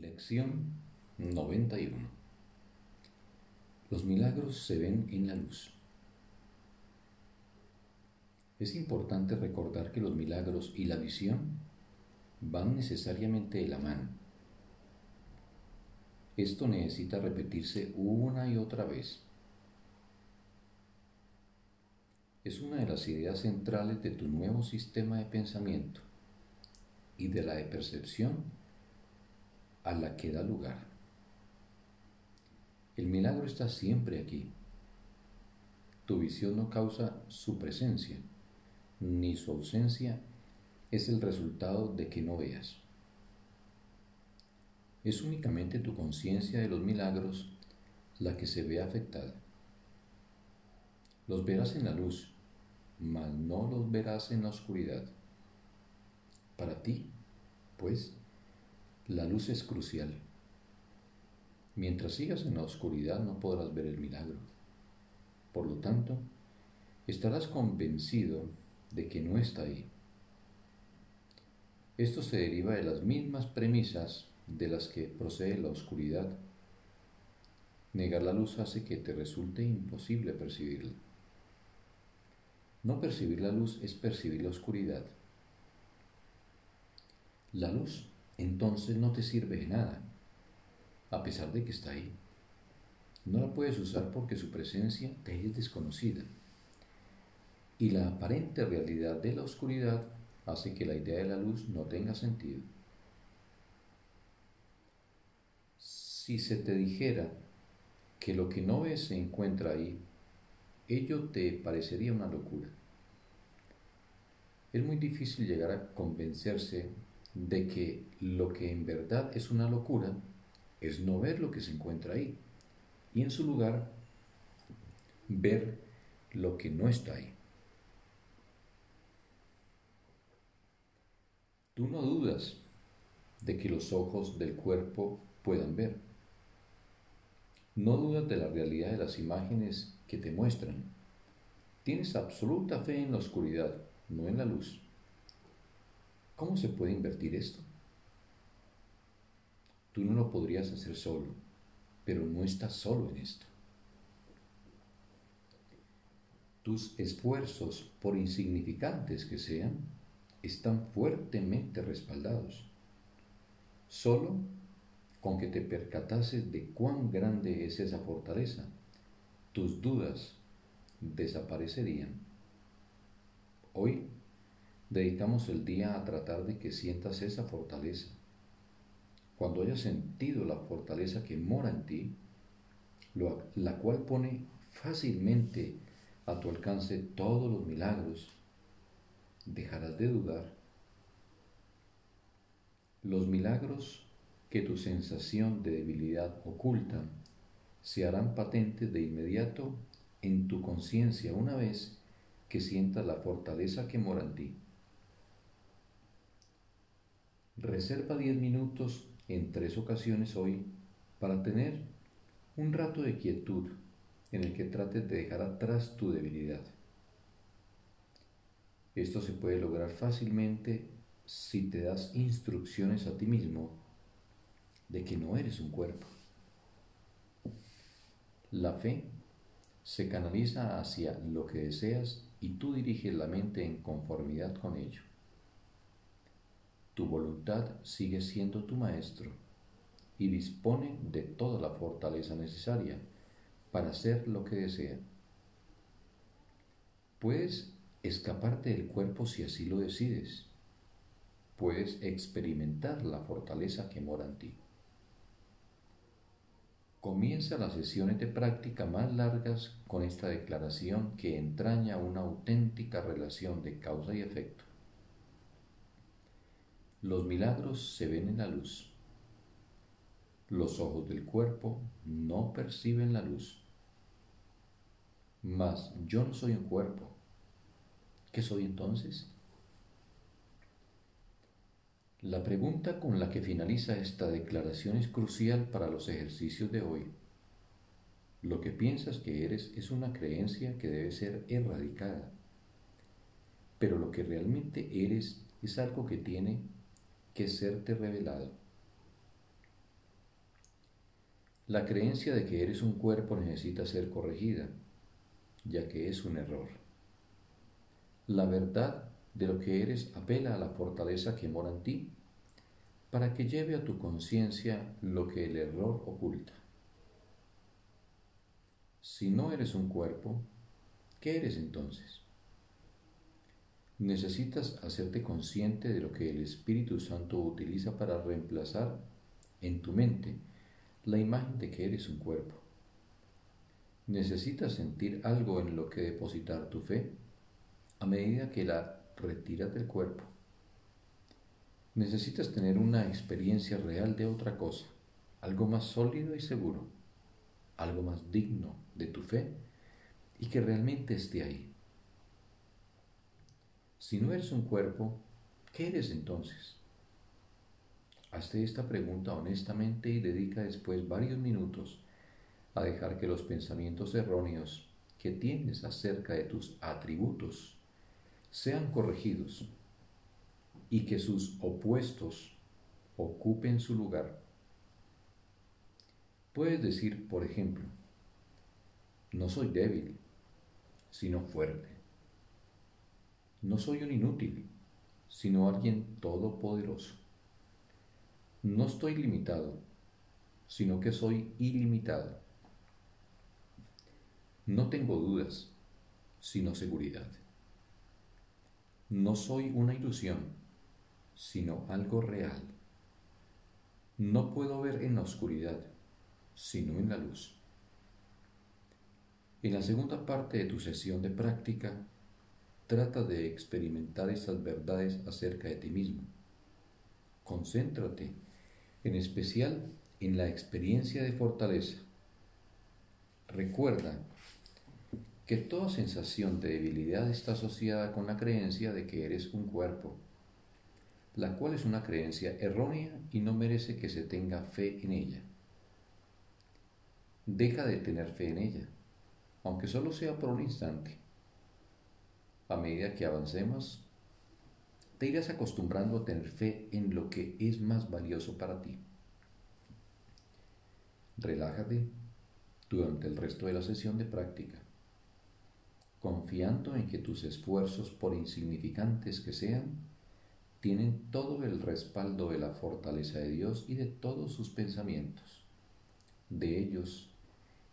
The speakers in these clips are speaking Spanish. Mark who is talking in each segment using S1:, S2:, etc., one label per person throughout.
S1: Lección 91 Los milagros se ven en la luz. Es importante recordar que los milagros y la visión van necesariamente de la mano. Esto necesita repetirse una y otra vez. Es una de las ideas centrales de tu nuevo sistema de pensamiento y de la de percepción a la que da lugar. El milagro está siempre aquí. Tu visión no causa su presencia, ni su ausencia es el resultado de que no veas. Es únicamente tu conciencia de los milagros la que se ve afectada. Los verás en la luz, mas no los verás en la oscuridad. Para ti, pues, la luz es crucial. Mientras sigas en la oscuridad no podrás ver el milagro. Por lo tanto, estarás convencido de que no está ahí. Esto se deriva de las mismas premisas de las que procede la oscuridad. Negar la luz hace que te resulte imposible percibirla. No percibir la luz es percibir la oscuridad. La luz entonces no te sirve de nada, a pesar de que está ahí. No la puedes usar porque su presencia te es desconocida. Y la aparente realidad de la oscuridad hace que la idea de la luz no tenga sentido. Si se te dijera que lo que no ves se encuentra ahí, ello te parecería una locura. Es muy difícil llegar a convencerse de que lo que en verdad es una locura es no ver lo que se encuentra ahí y en su lugar ver lo que no está ahí. Tú no dudas de que los ojos del cuerpo puedan ver. No dudas de la realidad de las imágenes que te muestran. Tienes absoluta fe en la oscuridad, no en la luz. ¿Cómo se puede invertir esto? Tú no lo podrías hacer solo, pero no estás solo en esto. Tus esfuerzos, por insignificantes que sean, están fuertemente respaldados. Solo con que te percatases de cuán grande es esa fortaleza, tus dudas desaparecerían. Hoy dedicamos el día a tratar de que sientas esa fortaleza. Cuando hayas sentido la fortaleza que mora en ti, la cual pone fácilmente a tu alcance todos los milagros, dejarás de dudar. Los milagros que tu sensación de debilidad oculta se harán patentes de inmediato en tu conciencia una vez que sientas la fortaleza que mora en ti. Reserva 10 minutos en tres ocasiones hoy para tener un rato de quietud en el que trates de dejar atrás tu debilidad. Esto se puede lograr fácilmente si te das instrucciones a ti mismo de que no eres un cuerpo. La fe se canaliza hacia lo que deseas y tú diriges la mente en conformidad con ello. Tu voluntad sigue siendo tu maestro y dispone de toda la fortaleza necesaria para hacer lo que desea. Puedes escaparte del cuerpo si así lo decides. Puedes experimentar la fortaleza que mora en ti. Comienza las sesiones de práctica más largas con esta declaración que entraña una auténtica relación de causa y efecto. Los milagros se ven en la luz. Los ojos del cuerpo no perciben la luz. Mas yo no soy un cuerpo. ¿Qué soy entonces? La pregunta con la que finaliza esta declaración es crucial para los ejercicios de hoy. Lo que piensas que eres es una creencia que debe ser erradicada, pero lo que realmente eres es algo que tiene que serte revelado. La creencia de que eres un cuerpo necesita ser corregida, ya que es un error. La verdad de lo que eres apela a la fortaleza que mora en ti para que lleve a tu conciencia lo que el error oculta. Si no eres un cuerpo, ¿qué eres entonces? Necesitas hacerte consciente de lo que el Espíritu Santo utiliza para reemplazar en tu mente la imagen de que eres un cuerpo. Necesitas sentir algo en lo que depositar tu fe a medida que la retiras del cuerpo. Necesitas tener una experiencia real de otra cosa, algo más sólido y seguro, algo más digno de tu fe y que realmente esté ahí. Si no eres un cuerpo, ¿qué eres entonces? Hazte esta pregunta honestamente y dedica después varios minutos a dejar que los pensamientos erróneos que tienes acerca de tus atributos sean corregidos y que sus opuestos ocupen su lugar. Puedes decir, por ejemplo, no soy débil, sino fuerte. No soy un inútil, sino alguien todopoderoso. No estoy limitado, sino que soy ilimitado. No tengo dudas, sino seguridad. No soy una ilusión, sino algo real. No puedo ver en la oscuridad, sino en la luz. En la segunda parte de tu sesión de práctica, trata de experimentar estas verdades acerca de ti mismo. Concéntrate en especial en la experiencia de fortaleza. Recuerda que toda sensación de debilidad está asociada con la creencia de que eres un cuerpo, la cual es una creencia errónea y no merece que se tenga fe en ella. Deja de tener fe en ella, aunque solo sea por un instante. A medida que avancemos, te irás acostumbrando a tener fe en lo que es más valioso para ti. Relájate durante el resto de la sesión de práctica, confiando en que tus esfuerzos, por insignificantes que sean, tienen todo el respaldo de la fortaleza de Dios y de todos sus pensamientos. De ellos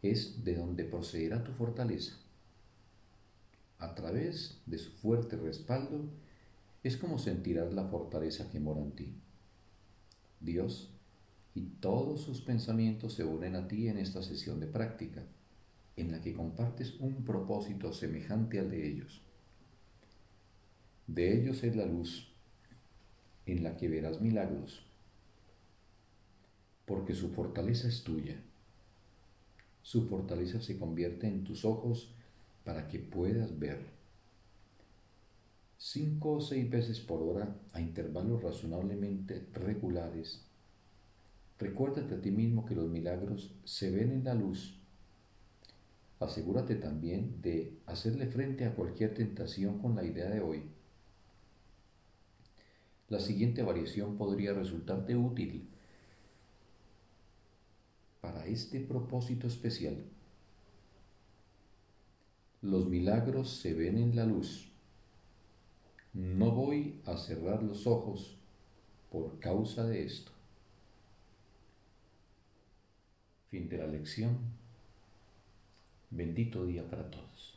S1: es de donde procederá tu fortaleza. A través de su fuerte respaldo, es como sentirás la fortaleza que mora en ti. Dios y todos sus pensamientos se unen a ti en esta sesión de práctica, en la que compartes un propósito semejante al de ellos. De ellos es la luz, en la que verás milagros, porque su fortaleza es tuya. Su fortaleza se convierte en tus ojos para que puedas ver cinco o seis veces por hora a intervalos razonablemente regulares. Recuérdate a ti mismo que los milagros se ven en la luz. Asegúrate también de hacerle frente a cualquier tentación con la idea de hoy. La siguiente variación podría resultarte útil para este propósito especial. Los milagros se ven en la luz. No voy a cerrar los ojos por causa de esto. Fin de la lección. Bendito día para todos.